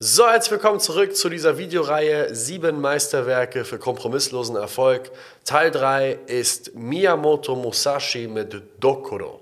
So, herzlich willkommen zurück zu dieser Videoreihe 7 Meisterwerke für kompromisslosen Erfolg. Teil 3 ist Miyamoto Musashi mit Dokuro.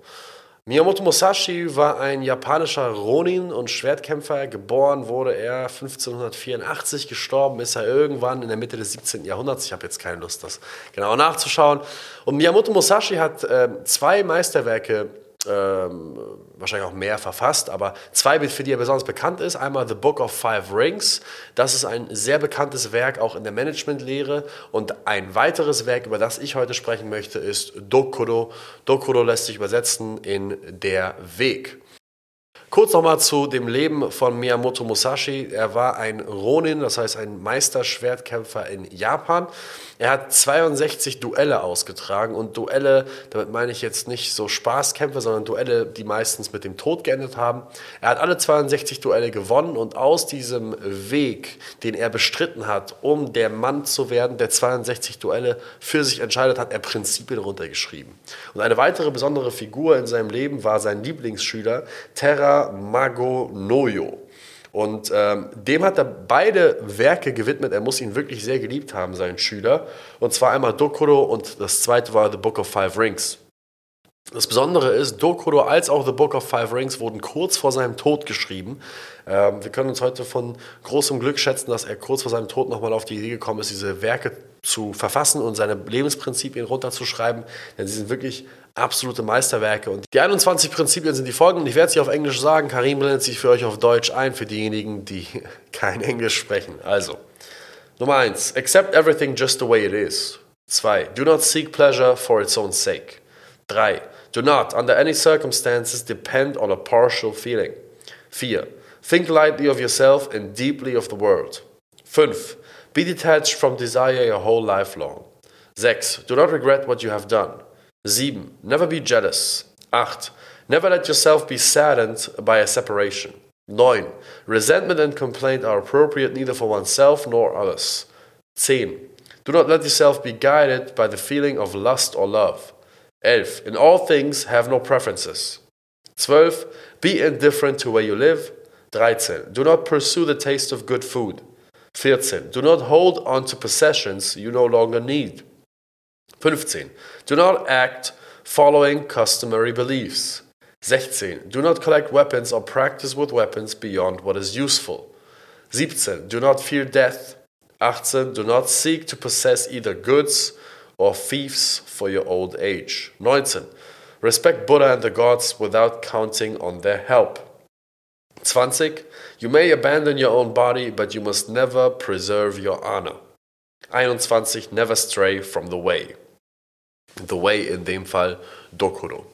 Miyamoto Musashi war ein japanischer Ronin und Schwertkämpfer. Geboren wurde er 1584, gestorben ist er irgendwann in der Mitte des 17. Jahrhunderts. Ich habe jetzt keine Lust, das genau nachzuschauen. Und Miyamoto Musashi hat äh, zwei Meisterwerke ähm, wahrscheinlich auch mehr verfasst, aber zwei, für die er besonders bekannt ist. Einmal The Book of Five Rings. Das ist ein sehr bekanntes Werk auch in der Managementlehre. Und ein weiteres Werk, über das ich heute sprechen möchte, ist Dokuro. Dokuro lässt sich übersetzen in der Weg. Kurz nochmal zu dem Leben von Miyamoto Musashi. Er war ein Ronin, das heißt ein Meisterschwertkämpfer in Japan. Er hat 62 Duelle ausgetragen und Duelle, damit meine ich jetzt nicht so Spaßkämpfe, sondern Duelle, die meistens mit dem Tod geendet haben. Er hat alle 62 Duelle gewonnen und aus diesem Weg, den er bestritten hat, um der Mann zu werden, der 62 Duelle für sich entscheidet, hat er Prinzipien runtergeschrieben. Und eine weitere besondere Figur in seinem Leben war sein Lieblingsschüler Terra Magonoyo. Und ähm, dem hat er beide Werke gewidmet. Er muss ihn wirklich sehr geliebt haben, seinen Schüler. Und zwar einmal Dokuro und das zweite war The Book of Five Rings. Das Besondere ist, Dokuro als auch The Book of Five Rings wurden kurz vor seinem Tod geschrieben. Ähm, wir können uns heute von großem Glück schätzen, dass er kurz vor seinem Tod nochmal auf die Idee gekommen ist, diese Werke zu verfassen und seine Lebensprinzipien runterzuschreiben. Denn sie sind wirklich absolute Meisterwerke. Und die 21 Prinzipien sind die folgenden. Ich werde sie auf Englisch sagen. Karim blendet sich für euch auf Deutsch ein, für diejenigen, die kein Englisch sprechen. Also, Nummer 1. Accept everything just the way it is. 2. Do not seek pleasure for its own sake. 3. Do not, under any circumstances, depend on a partial feeling. Fear. Think lightly of yourself and deeply of the world. 5. Be detached from desire your whole life long. 6. Do not regret what you have done. 7. Never be jealous. 8. Never let yourself be saddened by a separation. 9. Resentment and complaint are appropriate neither for oneself nor others. 10. Do not let yourself be guided by the feeling of lust or love. 11. In all things, have no preferences. 12. Be indifferent to where you live. 13. Do not pursue the taste of good food. 14. Do not hold on to possessions you no longer need. 15. Do not act following customary beliefs. 16. Do not collect weapons or practice with weapons beyond what is useful. 17. Do not fear death. 18. Do not seek to possess either goods or thieves for your old age. 19. Respect Buddha and the gods without counting on their help. 20. You may abandon your own body, but you must never preserve your honor. 21. Never stray from the way. The way in dem Fall Dokuro.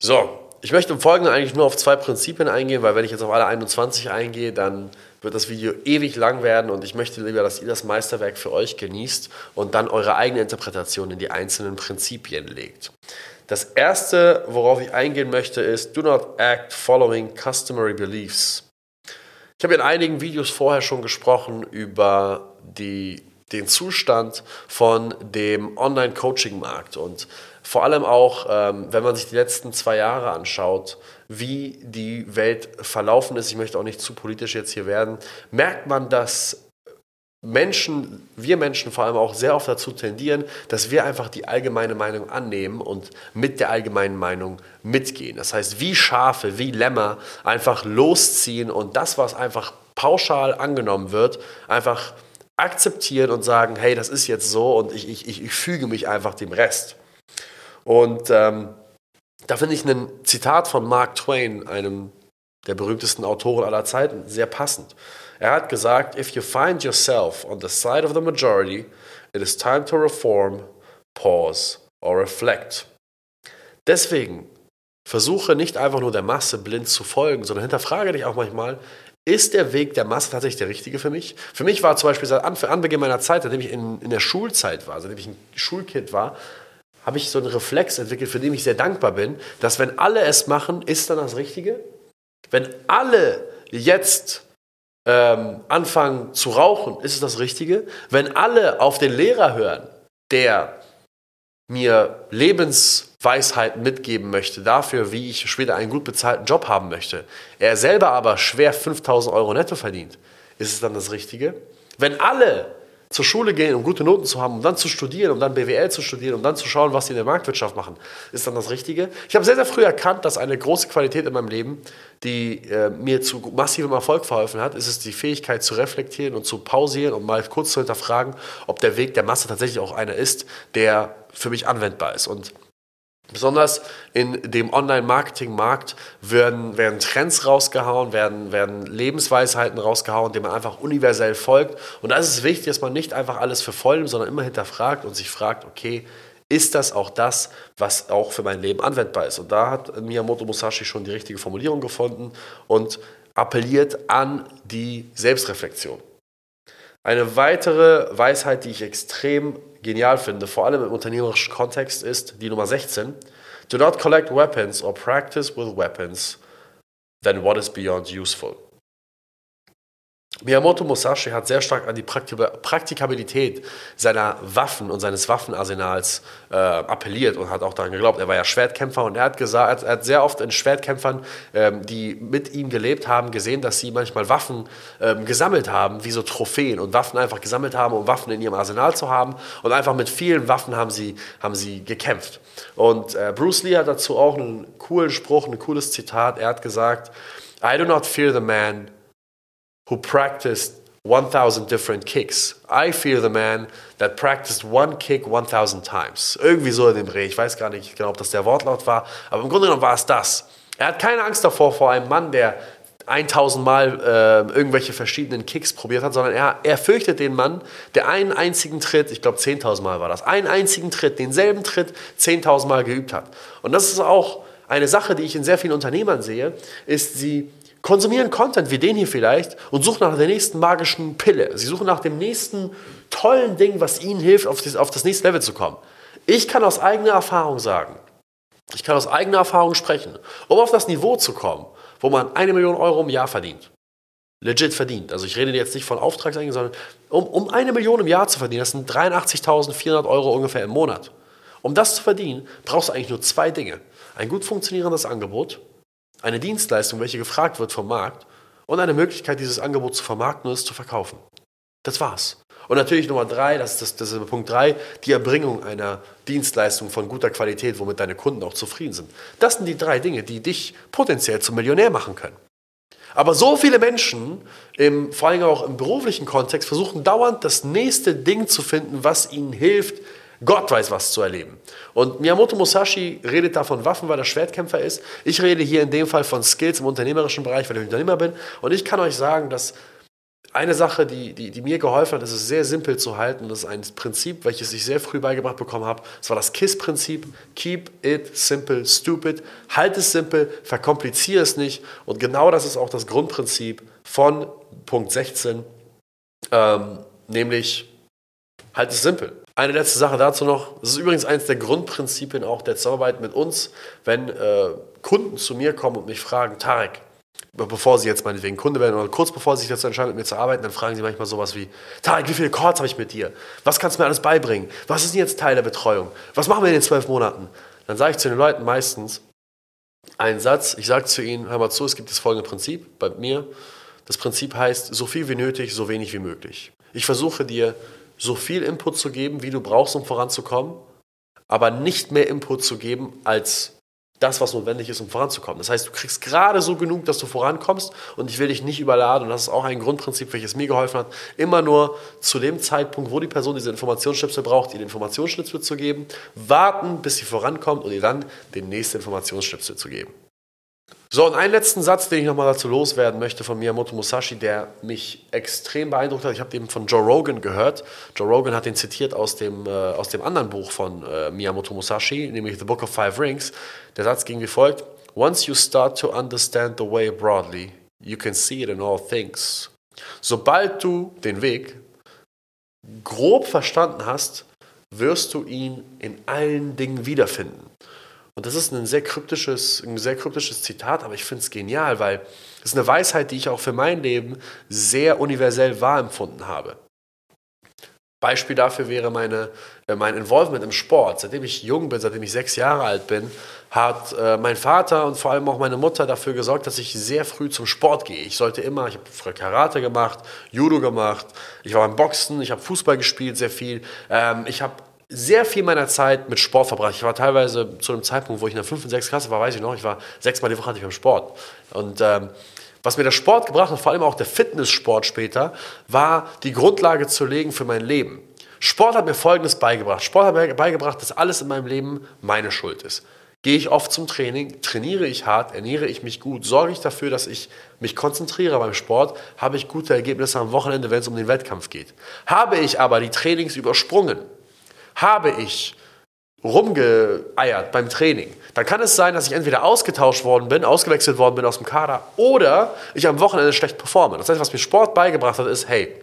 So, ich möchte im Folgenden eigentlich nur auf zwei Prinzipien eingehen, weil wenn ich jetzt auf alle 21 eingehe, dann wird das Video ewig lang werden und ich möchte lieber, dass ihr das Meisterwerk für euch genießt und dann eure eigene Interpretation in die einzelnen Prinzipien legt. Das erste, worauf ich eingehen möchte, ist Do not act following customary beliefs. Ich habe in einigen Videos vorher schon gesprochen über die, den Zustand von dem Online-Coaching-Markt und vor allem auch, ähm, wenn man sich die letzten zwei Jahre anschaut, wie die Welt verlaufen ist, ich möchte auch nicht zu politisch jetzt hier werden, merkt man, dass Menschen, wir Menschen vor allem auch sehr oft dazu tendieren, dass wir einfach die allgemeine Meinung annehmen und mit der allgemeinen Meinung mitgehen. Das heißt, wie Schafe, wie Lämmer einfach losziehen und das, was einfach pauschal angenommen wird, einfach akzeptieren und sagen, hey, das ist jetzt so und ich, ich, ich füge mich einfach dem Rest. Und ähm, da finde ich ein Zitat von Mark Twain, einem der berühmtesten Autoren aller Zeiten, sehr passend. Er hat gesagt, if you find yourself on the side of the majority, it is time to reform, pause or reflect. Deswegen versuche nicht einfach nur der Masse blind zu folgen, sondern hinterfrage dich auch manchmal, ist der Weg der Masse tatsächlich der richtige für mich? Für mich war zum Beispiel seit Anbeginn meiner Zeit, seitdem ich in, in der Schulzeit war, seitdem ich ein Schulkind war, habe ich so einen Reflex entwickelt, für den ich sehr dankbar bin, dass wenn alle es machen, ist dann das Richtige. Wenn alle jetzt ähm, anfangen zu rauchen, ist es das Richtige. Wenn alle auf den Lehrer hören, der mir Lebensweisheiten mitgeben möchte dafür, wie ich später einen gut bezahlten Job haben möchte, er selber aber schwer 5000 Euro netto verdient, ist es dann das Richtige? Wenn alle zur Schule gehen, um gute Noten zu haben, um dann zu studieren, um dann BWL zu studieren, um dann zu schauen, was sie in der Marktwirtschaft machen, ist dann das Richtige. Ich habe sehr, sehr früh erkannt, dass eine große Qualität in meinem Leben, die äh, mir zu massivem Erfolg verholfen hat, ist es die Fähigkeit zu reflektieren und zu pausieren und mal kurz zu hinterfragen, ob der Weg der Masse tatsächlich auch einer ist, der für mich anwendbar ist. Und Besonders in dem Online-Marketing-Markt werden, werden Trends rausgehauen, werden, werden Lebensweisheiten rausgehauen, denen man einfach universell folgt. Und da ist es wichtig, dass man nicht einfach alles nimmt, sondern immer hinterfragt und sich fragt, okay, ist das auch das, was auch für mein Leben anwendbar ist? Und da hat Miyamoto Musashi schon die richtige Formulierung gefunden und appelliert an die Selbstreflexion. Eine weitere Weisheit, die ich extrem genial finde, vor allem im unternehmerischen Kontext, ist die Nummer 16. Do not collect weapons or practice with weapons than what is beyond useful. Miyamoto Musashi hat sehr stark an die Praktikabilität seiner Waffen und seines Waffenarsenals äh, appelliert und hat auch daran geglaubt. Er war ja Schwertkämpfer und er hat, gesagt, er hat sehr oft in Schwertkämpfern, ähm, die mit ihm gelebt haben, gesehen, dass sie manchmal Waffen ähm, gesammelt haben, wie so Trophäen und Waffen einfach gesammelt haben, um Waffen in ihrem Arsenal zu haben. Und einfach mit vielen Waffen haben sie, haben sie gekämpft. Und äh, Bruce Lee hat dazu auch einen coolen Spruch, ein cooles Zitat. Er hat gesagt, I do not fear the man who practiced 1000 different kicks. I fear the man that practiced one kick 1000 times. Irgendwie so in dem Dreh. Ich weiß gar nicht genau, ob das der Wortlaut war, aber im Grunde genommen war es das. Er hat keine Angst davor vor einem Mann, der 1000 Mal äh, irgendwelche verschiedenen Kicks probiert hat, sondern er, er fürchtet den Mann, der einen einzigen Tritt, ich glaube 10.000 Mal war das, einen einzigen Tritt, denselben Tritt 10.000 Mal geübt hat. Und das ist auch eine Sache, die ich in sehr vielen Unternehmern sehe, ist, sie konsumieren Content wie den hier vielleicht und suchen nach der nächsten magischen Pille. Sie suchen nach dem nächsten tollen Ding, was ihnen hilft, auf das, nächste Level zu kommen. Ich kann aus eigener Erfahrung sagen, ich kann aus eigener Erfahrung sprechen, um auf das Niveau zu kommen, wo man eine Million Euro im Jahr verdient. Legit verdient. Also ich rede jetzt nicht von Auftragseinkommen, sondern um, um eine Million im Jahr zu verdienen, das sind 83.400 Euro ungefähr im Monat. Um das zu verdienen, brauchst du eigentlich nur zwei Dinge. Ein gut funktionierendes Angebot eine Dienstleistung, welche gefragt wird vom Markt und eine Möglichkeit, dieses Angebot zu vermarkten und es zu verkaufen. Das war's. Und natürlich Nummer drei, das ist, das, das ist Punkt drei, die Erbringung einer Dienstleistung von guter Qualität, womit deine Kunden auch zufrieden sind. Das sind die drei Dinge, die dich potenziell zum Millionär machen können. Aber so viele Menschen, im, vor allem auch im beruflichen Kontext, versuchen dauernd das nächste Ding zu finden, was ihnen hilft, Gott weiß was zu erleben. Und Miyamoto Musashi redet da von Waffen, weil er Schwertkämpfer ist. Ich rede hier in dem Fall von Skills im unternehmerischen Bereich, weil ich Unternehmer bin. Und ich kann euch sagen, dass eine Sache, die, die, die mir geholfen hat, ist es sehr simpel zu halten. Das ist ein Prinzip, welches ich sehr früh beigebracht bekommen habe. Das war das KISS-Prinzip. Keep it simple, stupid. Halt es simpel, verkompliziere es nicht. Und genau das ist auch das Grundprinzip von Punkt 16, ähm, nämlich halt es simpel. Eine letzte Sache dazu noch. Das ist übrigens eines der Grundprinzipien auch der Zusammenarbeit mit uns, wenn äh, Kunden zu mir kommen und mich fragen, Tarek, bevor sie jetzt meinetwegen Kunde werden oder kurz bevor sie sich dazu entscheiden, mit mir zu arbeiten, dann fragen sie manchmal sowas wie, Tarek, wie viele Calls habe ich mit dir? Was kannst du mir alles beibringen? Was ist denn jetzt Teil der Betreuung? Was machen wir in den zwölf Monaten? Dann sage ich zu den Leuten meistens einen Satz. Ich sage zu ihnen, hör mal zu, es gibt das folgende Prinzip bei mir. Das Prinzip heißt, so viel wie nötig, so wenig wie möglich. Ich versuche dir so viel Input zu geben, wie du brauchst, um voranzukommen, aber nicht mehr Input zu geben als das, was notwendig ist, um voranzukommen. Das heißt, du kriegst gerade so genug, dass du vorankommst und ich will dich nicht überladen. Und das ist auch ein Grundprinzip, welches mir geholfen hat, immer nur zu dem Zeitpunkt, wo die Person diese Informationsschnipsel braucht, ihr den Informationsschnipsel zu geben, warten, bis sie vorankommt und ihr dann den nächsten Informationsschnipsel zu geben. So, und einen letzten Satz, den ich nochmal dazu loswerden möchte von Miyamoto Musashi, der mich extrem beeindruckt hat. Ich habe den von Joe Rogan gehört. Joe Rogan hat den zitiert aus dem, äh, aus dem anderen Buch von äh, Miyamoto Musashi, nämlich The Book of Five Rings. Der Satz ging wie folgt: Once you start to understand the way broadly, you can see it in all things. Sobald du den Weg grob verstanden hast, wirst du ihn in allen Dingen wiederfinden. Und das ist ein sehr kryptisches, ein sehr kryptisches Zitat, aber ich finde es genial, weil es ist eine Weisheit, die ich auch für mein Leben sehr universell wahr empfunden habe. Beispiel dafür wäre meine, äh, mein Involvement im Sport. Seitdem ich jung bin, seitdem ich sechs Jahre alt bin, hat äh, mein Vater und vor allem auch meine Mutter dafür gesorgt, dass ich sehr früh zum Sport gehe. Ich sollte immer, ich habe früher Karate gemacht, Judo gemacht, ich war beim Boxen, ich habe Fußball gespielt, sehr viel. Ähm, ich habe sehr viel meiner Zeit mit Sport verbracht. Ich war teilweise zu einem Zeitpunkt, wo ich in der 5. und 6. Klasse war, weiß ich noch, ich war sechsmal die Woche hatte ich beim Sport. Und ähm, was mir der Sport gebracht hat, vor allem auch der Fitnesssport später, war die Grundlage zu legen für mein Leben. Sport hat mir Folgendes beigebracht. Sport hat mir beigebracht, dass alles in meinem Leben meine Schuld ist. Gehe ich oft zum Training, trainiere ich hart, ernähre ich mich gut, sorge ich dafür, dass ich mich konzentriere beim Sport, habe ich gute Ergebnisse am Wochenende, wenn es um den Wettkampf geht. Habe ich aber die Trainings übersprungen, habe ich rumgeeiert beim Training, dann kann es sein, dass ich entweder ausgetauscht worden bin, ausgewechselt worden bin aus dem Kader oder ich am Wochenende schlecht performe. Das heißt, was mir Sport beigebracht hat, ist, hey,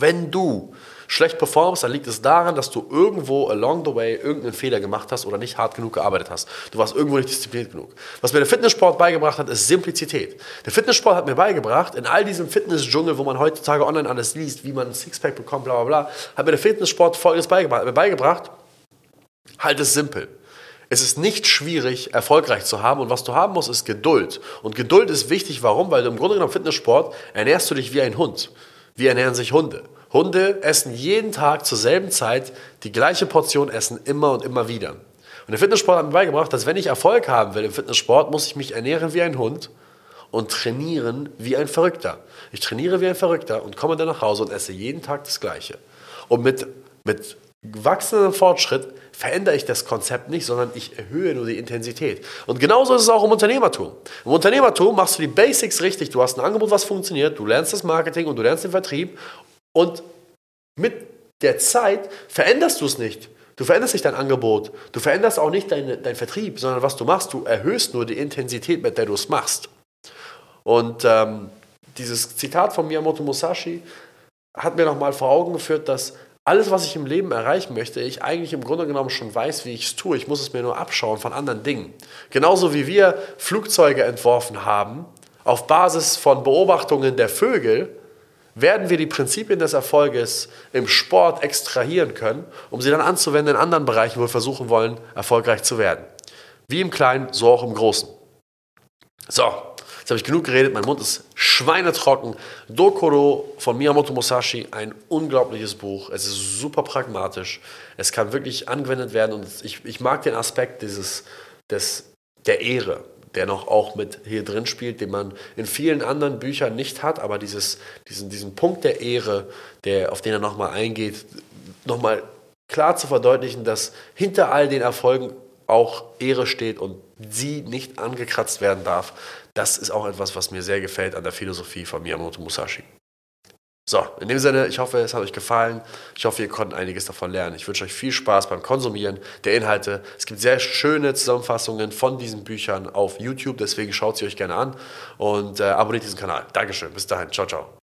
wenn du schlecht performst, dann liegt es daran, dass du irgendwo along the way irgendeinen Fehler gemacht hast oder nicht hart genug gearbeitet hast. Du warst irgendwo nicht diszipliniert genug. Was mir der Fitnesssport beigebracht hat, ist Simplizität. Der Fitnesssport hat mir beigebracht, in all diesem Fitnessdschungel, wo man heutzutage online alles liest, wie man ein Sixpack bekommt, bla bla bla, hat mir der Fitnesssport folgendes beigebracht. Hat mir beigebracht, halt es simpel. Es ist nicht schwierig, erfolgreich zu haben und was du haben musst, ist Geduld. Und Geduld ist wichtig, warum? Weil du im Grunde genommen Fitnesssport ernährst du dich wie ein Hund. Wie ernähren sich Hunde? Hunde essen jeden Tag zur selben Zeit die gleiche Portion Essen immer und immer wieder. Und der Fitnesssport hat mir beigebracht, dass wenn ich Erfolg haben will im Fitnesssport, muss ich mich ernähren wie ein Hund und trainieren wie ein Verrückter. Ich trainiere wie ein Verrückter und komme dann nach Hause und esse jeden Tag das Gleiche. Und mit, mit wachsendem Fortschritt verändere ich das Konzept nicht, sondern ich erhöhe nur die Intensität. Und genauso ist es auch im Unternehmertum. Im Unternehmertum machst du die Basics richtig. Du hast ein Angebot, was funktioniert, du lernst das Marketing und du lernst den Vertrieb und mit der Zeit veränderst du es nicht. Du veränderst nicht dein Angebot, du veränderst auch nicht deinen dein Vertrieb, sondern was du machst, du erhöhst nur die Intensität, mit der du es machst. Und ähm, dieses Zitat von Miyamoto Musashi hat mir nochmal vor Augen geführt, dass alles, was ich im Leben erreichen möchte, ich eigentlich im Grunde genommen schon weiß, wie ich es tue. Ich muss es mir nur abschauen von anderen Dingen. Genauso wie wir Flugzeuge entworfen haben, auf Basis von Beobachtungen der Vögel, werden wir die Prinzipien des Erfolges im Sport extrahieren können, um sie dann anzuwenden in anderen Bereichen, wo wir versuchen wollen, erfolgreich zu werden. Wie im Kleinen, so auch im Großen. So, Jetzt habe ich genug geredet, mein Mund ist schweinetrocken. Dokoro von Miyamoto Musashi, ein unglaubliches Buch. Es ist super pragmatisch. Es kann wirklich angewendet werden und ich, ich mag den Aspekt dieses, des, der Ehre, der noch auch mit hier drin spielt, den man in vielen anderen Büchern nicht hat, aber dieses, diesen, diesen Punkt der Ehre, der, auf den er nochmal eingeht, nochmal klar zu verdeutlichen, dass hinter all den Erfolgen auch Ehre steht und sie nicht angekratzt werden darf. Das ist auch etwas, was mir sehr gefällt an der Philosophie von Miyamoto Musashi. So, in dem Sinne, ich hoffe, es hat euch gefallen. Ich hoffe, ihr konntet einiges davon lernen. Ich wünsche euch viel Spaß beim Konsumieren der Inhalte. Es gibt sehr schöne Zusammenfassungen von diesen Büchern auf YouTube, deswegen schaut sie euch gerne an und äh, abonniert diesen Kanal. Dankeschön, bis dahin, ciao, ciao.